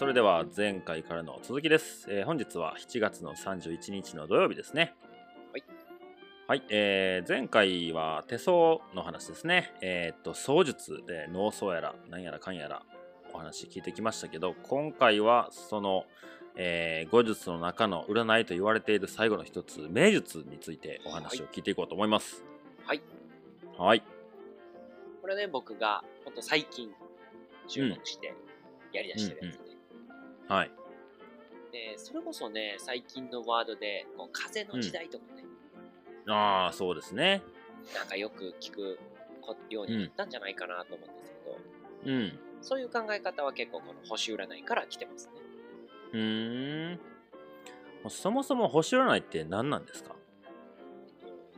それでは前回からの続きです。えー本日は7月の31日の土曜日ですね。はい。はい、えー前回は手相の話ですね。えーっと、相術で脳相やら、なんやらかんやらお話聞いてきましたけど、今回はその、えー、語術の中の占いと言われている最後の一つ、名術についてお話を聞いていこうと思います。はい。はい。これね、僕が、ほんと最近、注目してやりだしてるやつね。はい。で、それこそね、最近のワードで、こう風の時代とかね、ああ、そうですね。なんかよく聞くこようになったんじゃないかなと思うんですけど、うん。そういう考え方は結構この星占いから来てますね。うーん。そもそも星占いって何なんですか？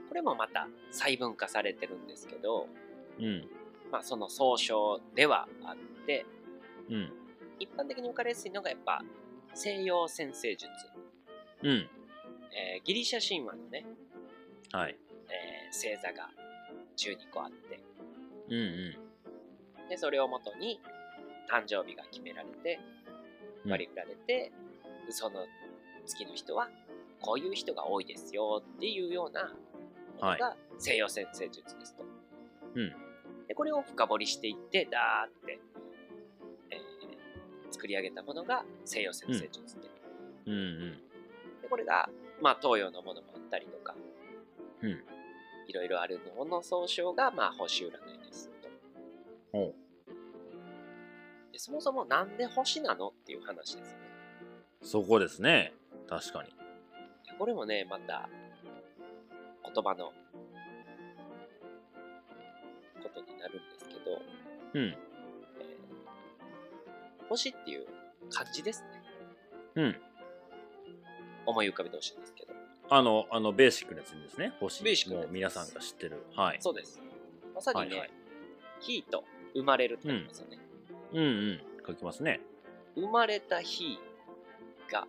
これもまた細分化されてるんですけど、うん。まあその総称ではあって、うん。一般的に分かりやすいのがやっぱ西洋占星術、うん。えーギリシャ神話のね、はい。えー星座が12個あって、うんうん。で、それをもとに誕生日が決められて、うん割り振られて、その月の人はこういう人が多いですよっていうようなものが西洋占星術ですと。うんで、これを深掘りしていって、ダーっ作り上げたものが西洋占星術で。うんうん。でこれが、まあ、東洋のものもあったりとか、うんいろいろあるのの総称が、まあ、星占いですと。ほう。でそもそもなんで星なのっていう話ですよね。そこですね。確かに。でこれもね、また言葉のことになるんですけど、うん。えー星っていう漢字ですね。うん。思い浮かべてほしいんですけど。あの、あの、ベーシックなやつですね。星。ベーシックなやつもう皆さんが知ってる。はい。そうです。まさにね、はいはい日と生まれるって言いますよね。うんうん。書きますね。生まれた日が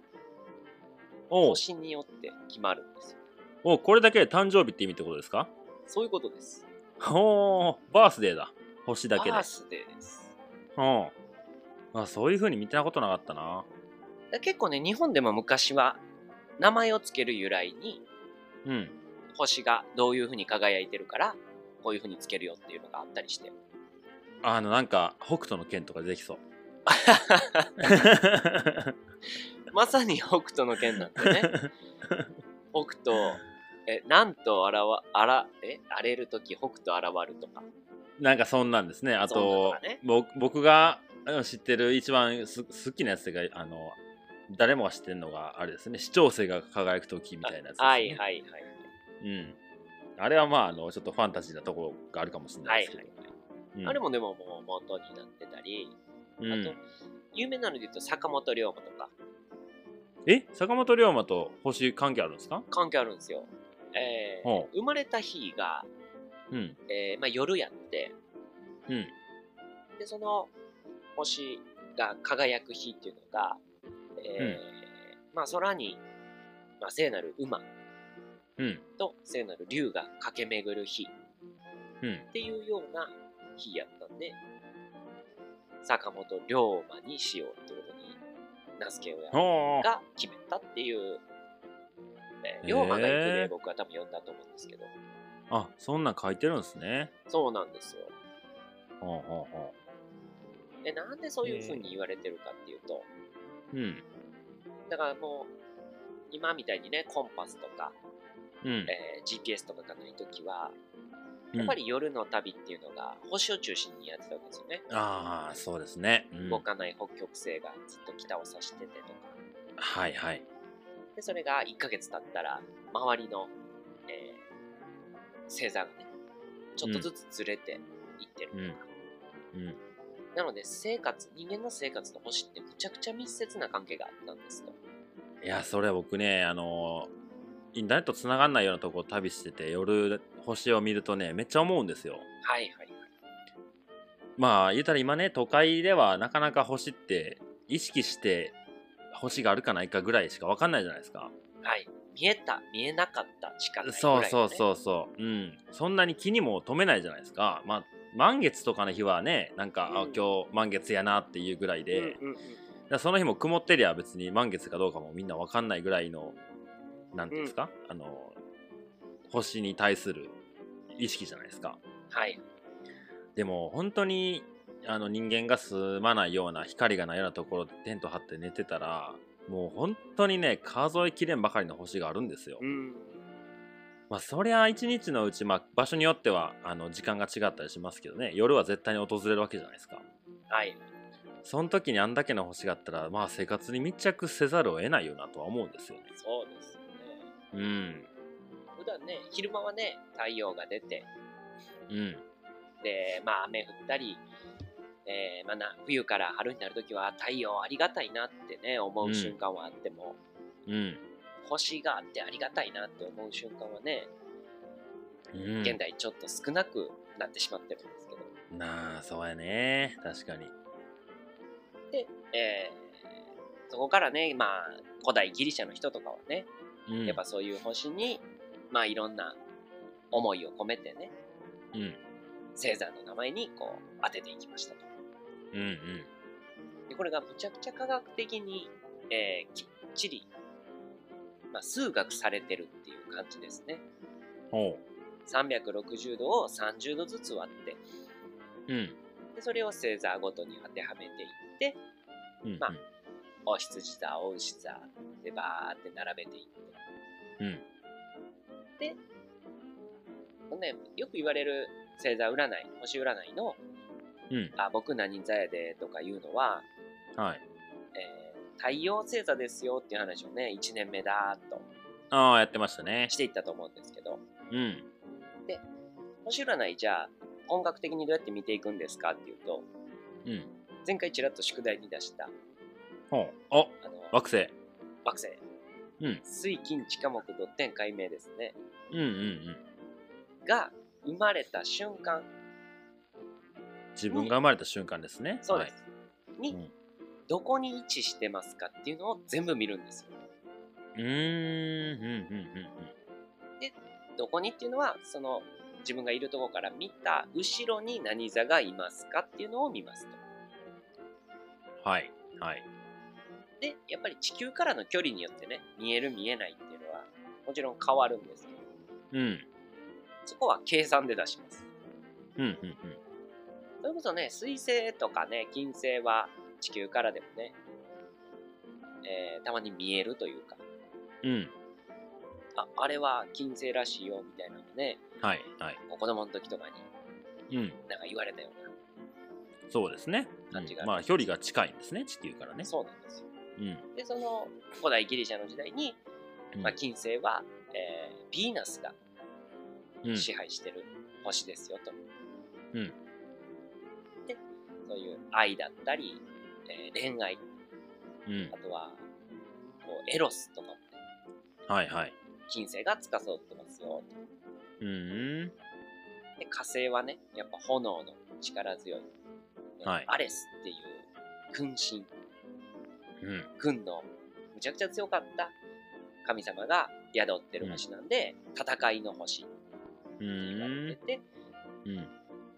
おう星によって決まるんですよ。おうこれだけで誕生日って意味ってことですか？そういうことです。おおバースデーだ。星だけでバー。スデーです。うん。あ、そういう風に見てなことなかったな。だ結構ね、日本でも昔は名前をつける由来にうん。星がどういう風に輝いてるからこういう風につけるよっていうのがあったりして。あの、なんか、北斗の剣とかできそう。まさに北斗の剣なんでね。北斗、え、なんとあらわ、あら、え、荒れるとき北斗現るとか。なんかそんなんですね。あとね、ぼ僕がうん知ってる一番す好きなやつが、あの、誰もが知ってるのがあれですね。視聴性が輝く時みたいなやつです、ね。はいはいはい。うん。あれはまあ、あの、ちょっとファンタジーなところがあるかもしれなはいいですけど。はいはい。うんあれもでももう元になってたり、うんあと、有名なので言うと坂本龍馬とかえ？坂本龍馬と星関係あるんですか？関係あるんですよ。えーほ生まれた日が、うん。えーまあ、夜やって、うん。で、その星が輝く日っていうのが、えーまあ、空に、まあ、聖なる馬うん。と聖なる竜が駆け巡る日うん。っていうような日やったんで、坂本龍馬にしようってことに名付け親。が決めたっていう、えーへー龍馬が行くで僕は多分読んだと思うんですけど、あ、そんなん書いてるんですね。そうなんですよ。ほうほうほで、なんでそういう風に言われてるかっていうと、う。うん。だからもう、今みたいにね、コンパスとか、うん。えー GPS とかがないときは、うんやっぱり夜の旅っていうのが星を中心にやってたわけですよね。ああ、そうですね。うん動かない北極星がずっと北を指しててとか。はいはい。で、それが1ヶ月経ったら、周りの、えー星座がね、ちょっとずつずれていってるとか。うん。なので、生活、人間の生活と星ってむちゃくちゃ密接な関係があったんですと。いや、それは僕ね、あのインターネット繋がんないようなとこ旅してて、夜星を見るとね、めっちゃ思うんですよ。はいはいはい。まあ、言うたら今ね、都会ではなかなか星って意識して星があるかないかぐらいしか分かんないじゃないですか。はい。見えた、見えなかったしかないぐらい、ね。そうそうそうそう。うん。そんなに気にも留めないじゃないですか。まあ、満月とかの日はね、なんか、あうん。今日満月やなっていうぐらいで、うんうんうん。らその日も曇ってりゃ別に満月かどうかもみんな分かんないぐらいのなんていうんですか、あの星に対する意識じゃないですか。はい。でも本当にあの人間が住まないような光がないようなところでテント張って寝てたらもう本当にね数えきれんばかりの星があるんですよ、うん。まあそりゃ一日のうち、まあ、場所によってはあの時間が違ったりしますけどね。夜は絶対に訪れるわけじゃないですか。はい。その時にあんだけの星があったらまあ生活に密着せざるを得ないよなとは思うんですよね。そうですよね。うん。普段ね、昼間はね、太陽が出て、うん。で、まあ雨降ったり、えーまあな、冬から春になるときは太陽ありがたいなってね、思う瞬間はあっても、うん星があってありがたいなって思う瞬間はね、うん。現代ちょっと少なくなってしまってるんですけど。なあそうやね。確かに。で、えーそこからね、まあ、古代ギリシャの人とかはね、うん。やっぱそういう星に、まあいろんな思いを込めてね、うん。星座の名前にこう当てていきましたと。うんうん。でこれがむちゃくちゃ科学的に、えーきっちり、まあ、数学されてるっていう感じですね。ほ360度を30度ずつ割って、ううん。でそれを星座ごとに当てはめていって、うんまあお羊座、お牛座でバーって並べていって。うん。で、このね、よく言われる星座占い、星占いの、うん。あ、僕何座やでとかいうのは、はい。えー太陽星座ですよっていう話をね、1年目だーっとああやってましたね。していったと思うんですけど、うん。星占いじゃあ、音楽的にどうやって見ていくんですかっていうと、うん。前回ちらっと宿題に出した、ほう。おあの、惑星。惑星、うん。水金地下木土天海明ですね、うんうんうん。が生まれた瞬間、自分が生まれた瞬間ですね。そうです。に、うんどこに位置してますかっていうのを全部見るんですよ。はい、うーんうんうんうんどこにっていうのは、その自分がいるところから見た後ろに何座がいますかっていうのを見ますと。うんはいはいで、やっぱり地球からの距離によってね、見える見えないっていうのはもちろん変わるんですけど、うんそこは計算で出します。うんうんそれこそね、水星とかね、金星は地球からでもね、えーたまに見えるというか、うん。うんあ、あれは金星らしいよみたいなのね、はいはい。子供の時とかにうん。なんか言われたような。そうですね、感じがうんまあ距離が近いんですね地球からね。そうなんですよ。うん。で、その古代ギリシャの時代に、うん。まあ、金星は、えーヴィーナスがうん。支配してる星ですよと。うん。で、そういう愛だったり、えー恋愛、うん。あとはこうエロスとかもね、はいはい。金星が司ってますよ。と。うん。で、火星はね、やっぱ炎の力強い、えーはい。アレスっていう君神、うん。軍のむちゃくちゃ強かった神様が宿ってる星なんで、戦いの星。うって言わんれてて、うん。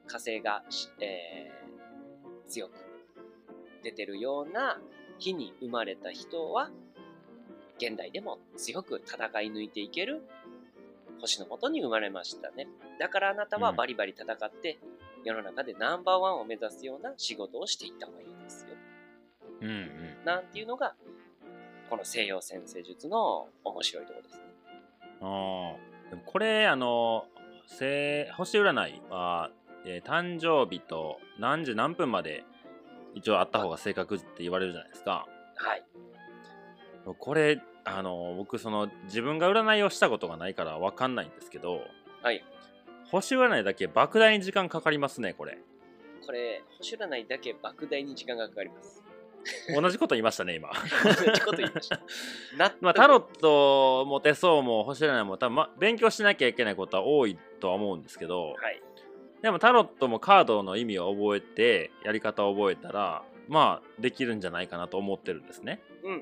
火星がし、えー強く出てるような日に生まれた人は現代でも強く戦い抜いていける星のもとに生まれましたね。だからあなたはバリバリ戦って、世の中でナンバーワンを目指すような仕事をしていった方がいいですよ。うんうん。なんていうのがこの西洋先生術の面白いところですね。あー。でもこれあの星星占いは、えー誕生日と何時何分まで一応あった方が正確って言われるじゃないですか。はい。これあの僕その自分が占いをしたことがないから分かんないんですけどはい。星占いだけ莫大に時間かかりますねこれ。これ星占いだけ莫大に時間がかかります。同じこと言いましたね今。同じこと言いました。まあタロットも手相も星占いも多分、ま、勉強しなきゃいけないことは多いとは思うんですけど、はいでもタロットもカードの意味を覚えてやり方を覚えたらまあできるんじゃないかなと思ってるんですね。うんうん。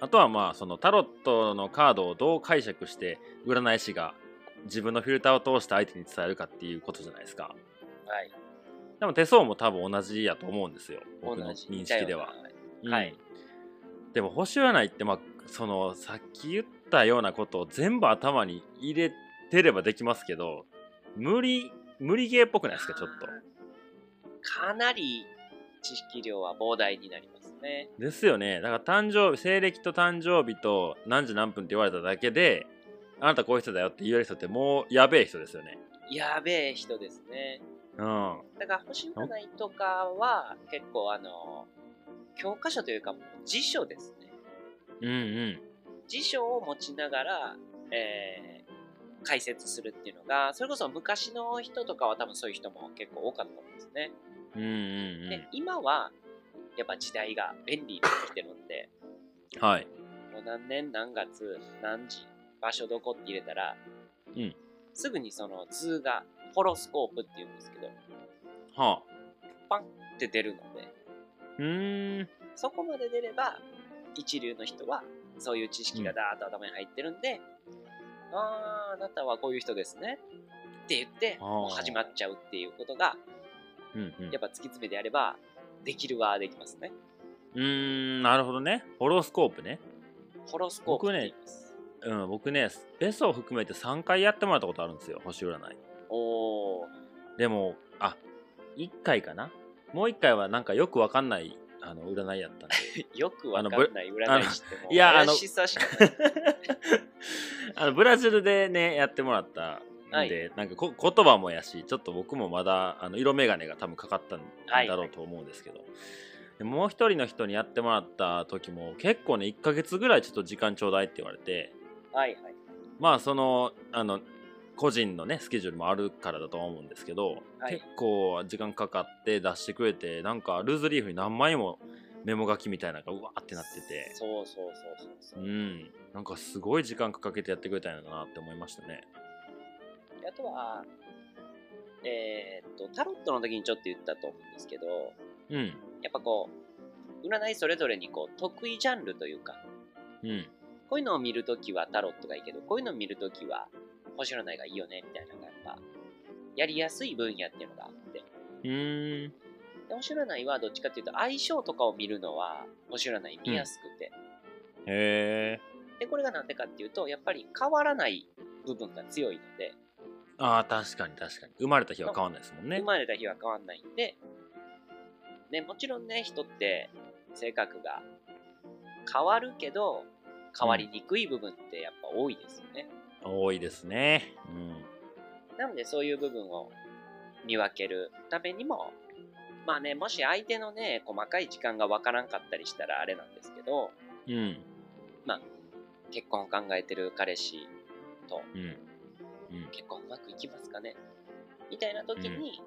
あとはまあそのタロットのカードをどう解釈して占い師が自分のフィルターを通して相手に伝えるかっていうことじゃないですか。はい。でも手相も多分同じやと思うんですよ僕の同じ認識では。はいでも星占いってまあそのさっき言ったようなことを全部頭に入れてればできますけど無理無理ゲーっぽくないですかちょっとかなり知識量は膨大になりますね。ですよねだから誕生日西暦と誕生日と何時何分って言われただけであなたこういう人だよって言える人ってもうやべえ人ですよねやべえ人ですね。うんだから星占いとかは結構あの、教科書というか辞書ですね。うんうん辞書を持ちながら、えー解説するっていうのが、それこそ昔の人とかは多分そういう人も結構多かったんですね。うんうんで、今は、やっぱ時代が便利になってきてるんで、うんはい。もう何年何月何時場所どこって入れたら、うん。すぐにその図がホロスコープっていうんですけどはあ。パンって出るのでうーん。そこまで出れば一流の人はそういう知識がダーッと頭に入ってるんで、あああなたはこういう人ですねって言ってもう始まっちゃうっていうことがうんうん。やっぱ突き詰めてやればできるはできますね。うーんなるほどね。ホロスコープね。ホロスコープって言います、うん僕ねベソを含めて3回やってもらったことあるんですよ。星占い。おおでもあ1回かな。もう1回はなんかよくわかんないあの占いやったんで。よくわかんない占い師ってもういやあの怪しさしかない あのブラジルでねやってもらったんで、はなんかこ言葉もやしちょっと僕もまだあの色眼鏡が多分かかったんはいだろうと思うんですけど、でもう一人の人にやってもらった時も結構ね1ヶ月ぐらいちょっと時間ちょうだいって言われて。はいはい。まあそのあの個人のねスケジュールもあるからだとは思うんですけど、はい。結構時間かかって出してくれてなんかルーズリーフに何枚もメモ書きみたいなのがうわーってなってて。そうそうそうそうそう。う、ん。なんかすごい時間かけてやってくれたんやなって思いましたね。であとはえーっとタロットの時にちょっと言ったと思うんですけどうん。やっぱこう占いそれぞれにこう得意ジャンルというかうん。こういうのを見るときはタロットがいいけどこういうのを見るときは星占いがいいよねみたいなのがやっぱやりやすい分野っていうのがあって。うーんで星占いはどっちかっていうと相性とかを見るのは星占い。見やすくて、へえでこれがなんでかっていうとやっぱり変わらない部分が強いので。ああ確かに確かに。生まれた日は変わんないですもんね。生まれた日は変わんないんで、ね、もちろんね人って性格が変わるけど変わりにくい部分ってやっぱ多いですよね、多いですね。うん。なのでそういう部分を見分けるためにもまあねもし相手のね細かい時間がわからんかったりしたらあれなんですけどうん。結婚を考えてる彼氏とうん。うん。結婚うまくいきますかね？みたいな時に、う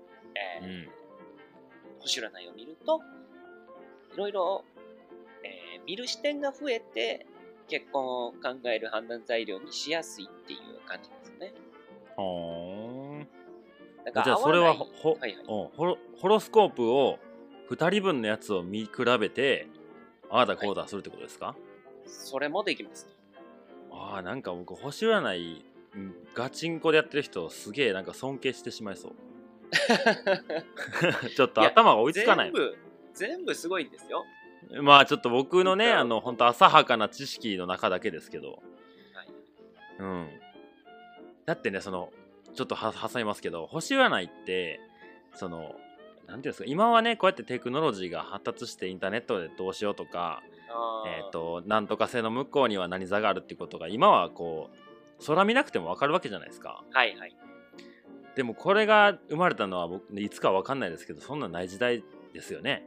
えーん。星占いを見るといろいろ、えー見る視点が増えて結婚を考える判断材料にしやすいっていう感じですね。はだからあじゃあそれはほはいはい。ほホロホロスコープを2人分のやつを見比べてああだこうだするってことですか、それもできます。ああなんか僕星占いうんガチンコでやってる人すげえなんか尊敬してしまいそう。ちょっと頭が追いつかない全部、全部すごいんですよ。まあちょっと僕のねあの本当浅はかな知識の中だけですけど。はい、うん。だってねそのちょっとは挟みますけど星占いってそのなんていうんですか今はねこうやってテクノロジーが発達してインターネットでどうしようとかえっ、となんとか性の向こうには何座があるっていうことが今はこう空見なくても分かるわけじゃないですか。はいはい。でもこれが生まれたのは僕いつか分かんないですけどそんなんない時代ですよね。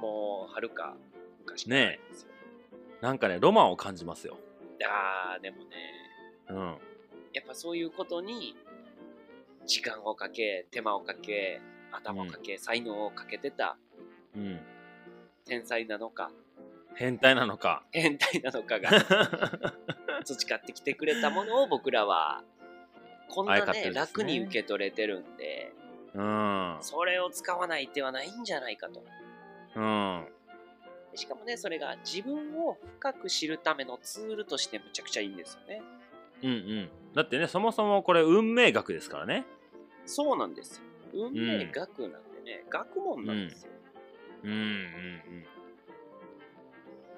もう、はるか昔ね。なんかねロマンを感じますよ。あー、でもね、うんやっぱそういうことに時間をかけ、手間をかけ、頭をかけ、才能をかけてた。うん。天才なのか、変態なのか。変態なのかが 培ってきてくれたものを僕らはこんなねね。楽に受け取れてるんでうん。それを使わない手はないんじゃないかと。うん。しかもねそれが自分を深く知るためのツールとしてむちゃくちゃいいんですよね。うんうんだってねそもそもこれ運命学ですからね。そうなんですよ。運命学なんでね、学問なんですよ。うん。うんうん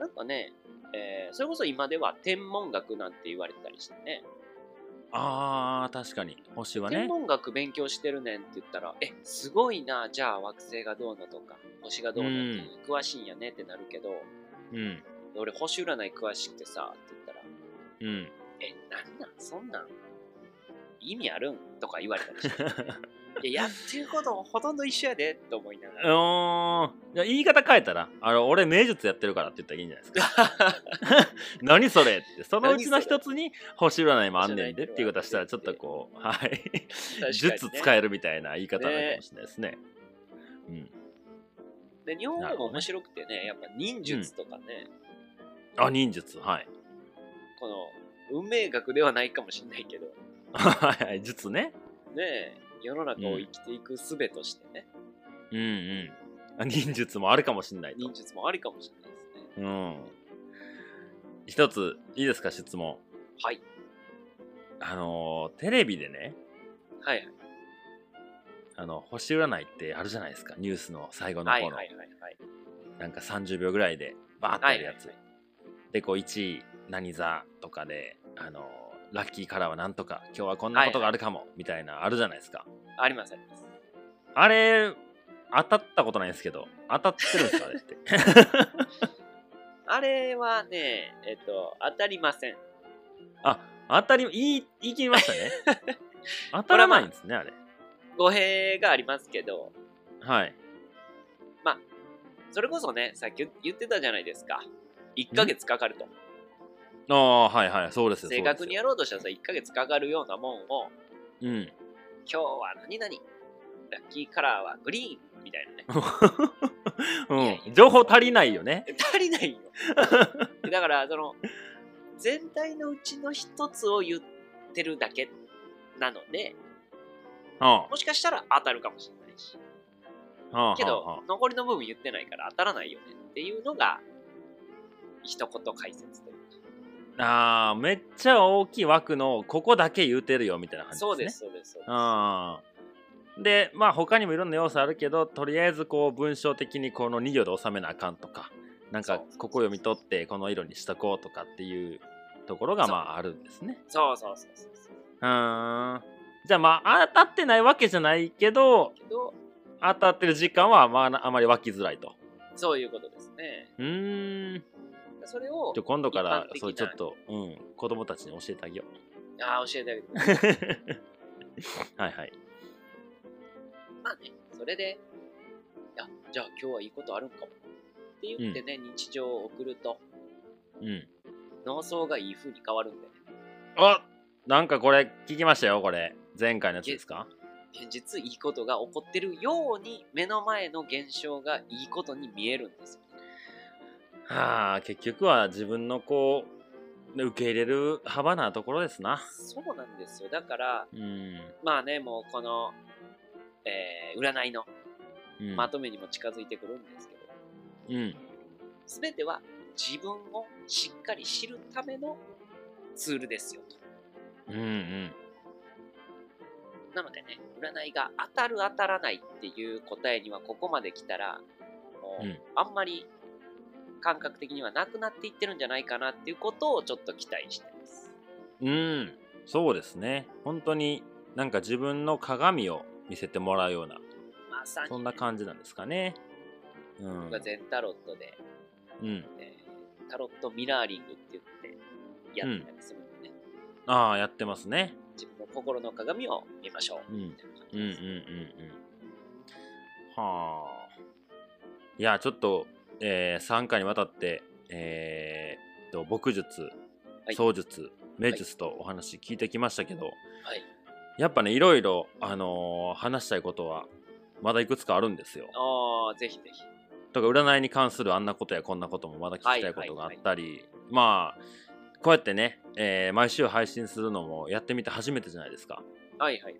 なんかね、えーそれこそ今では天文学なんて言われたりしてね、あー確かに。星はね。天文学勉強してるねんって言ったら、え、すごいな、じゃあ惑星がどうのとか、星がどうのっていうの詳しいんやねってなるけど、うん。俺星占い詳しくてさ、って言ったら、うんえ、なんなん？そんなん？意味あるん？とか言われたりして。いや、やってることほとんど一緒やでと思いながら。おー。いや言い方変えたらあの俺名術やってるからって言ったらいいんじゃないですか。何それって。そのうちの一つに星占いもあんねんでっていうことはしたらちょっとこうはい。術使ええるみたいな言い方になるかもしれないですね。うん。で日本語も面白くてね、やっぱ忍術とかね、あ忍術。はい。この運命学ではないかもしれないけど、はいはい術ね。ねえ世の中を生きていく術としてね、うんうん。あ忍術もあるかもしれないと。忍術もありかもしれないですね。うん。一ついいですか質問。はい。あのーテレビでね。はいはい。あの星占いってあるじゃないですか。ニュースの最後の方の、はいはいはいはい。なんか30秒ぐらいでバーってやるやつ、はいはいでこう1位何座とかであのラッキーカラーはなんとか今日はこんなことがあるかも、みたいなあるじゃないですかありますあります。あれ当たったことないんですけど当たってるんですかあれって あれはね、えっと、当たりません。あ当たり言い言い切りましたね 当たらないんですねあれ語弊がありますけど、はいそれこそね、さっき言ってたじゃないですか。1ヶ月かかると。ああはいはい。そうですよ正確にやるろうとしたらさ、1ヶ月かかるようなもんを、うん。今日は何々、ラッキーカラーはグリーンみたいなね。うん、情報足りないよね。足りないよ。だから、その、全体のうちの一つを言ってるだけなので、はもしかしたら当たるかもしれないし。けど、残りの部分言ってないから当たらないよねっていうのが、一言解説ああーめっちゃ大きい枠のここだけ言うてるよみたいなか。感じそうですねです、そうです、そうです。あーでまあ他にもいろんな要素あるけどとりあえずこう文章的にこの2行で収めなあかんとかなんかここ読み取ってこの色にしとこうとかっていうところがまああるんですねそうそうそうそうそう。んじゃあまあ当たってないわけじゃないけどけど、当たってる時間はまああまり湧きづらいとそういうことですね。うーんそれをじゃ、今度からそうちょっと、うん、子供たちに教えてあげようああ、教えてあげてください。はいはいまあね、それで、いや、じゃあ今日はいいことあるんかも。って言ってね、日常を送ると、うん脳層がいい風に変わるんでね。あなんかこれ聞きましたよこれ前回のやつですか？現実いいことが起こってるように目の前の現象がいいことに見えるんですよ。はあ結局は自分のこう受け入れる幅なところですな。そうなんですよ。だから、うん、まあね、もうこの、えー占いのうん、まとめにも近づいてくるんですけど、うん。すべては自分をしっかり知るためのツールですよと。うんうん。なのでね、占いが当たる当たらないっていう答えにはここまで来たら、もう、うん。あんまり感覚的にはなくなっていってるんじゃないかなっていうことをちょっと期待してます。うんそうですね。本当になんか自分の鏡を見せてもらうようなまさに、そんな感じなんですかね。うん。僕が全タロットで、うん。えータロットミラーリングって言ってやってたりするんでね、ああやってますね。自分の心の鏡を見ましょう。うん。みたいな感うんうん。うん。はあ。いやちょっと、えー、3回にわたってえー、と牧術はい槍術名術とお話聞いてきましたけど、はい。やっぱねいろいろ、あのー話したいことはまだいくつかあるんですよ。ああ、ぜひぜひ。とか占いに関するあんなことやこんなこともまだ聞きたいことがあったり、まあこうやってね、えー毎週配信するのもやってみて初めてじゃないですか。はいはい。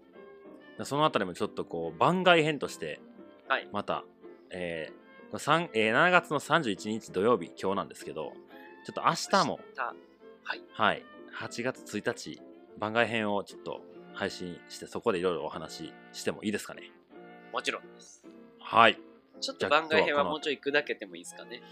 そのあたりもちょっとこう番外編としてはい。また、えー三えー7月の31日土曜日今日なんですけどちょっと明日もたはい。はい8月1日番外編をちょっと配信してそこでいろいろお話ししてもいいですかね？もちろんです。はいちょっと番外編はもうちょい砕けてもいいですかね？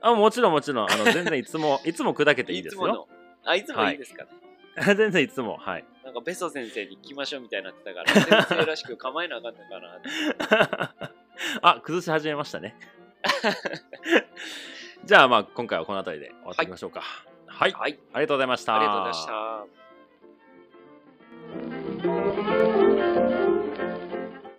あもちろんもちろんあの全然いつも いつも砕けていいですよ。あ、いつもいいですかね？全然いつもはいなんかベソ先生に聞きましょうみたいになってたから、先生らしく構えなあかったかな。あ崩し始めましたね じゃあまあ今回はこの辺りで終わっていきましょうか。はい、はい、ありがとうございました。ありがとうございました。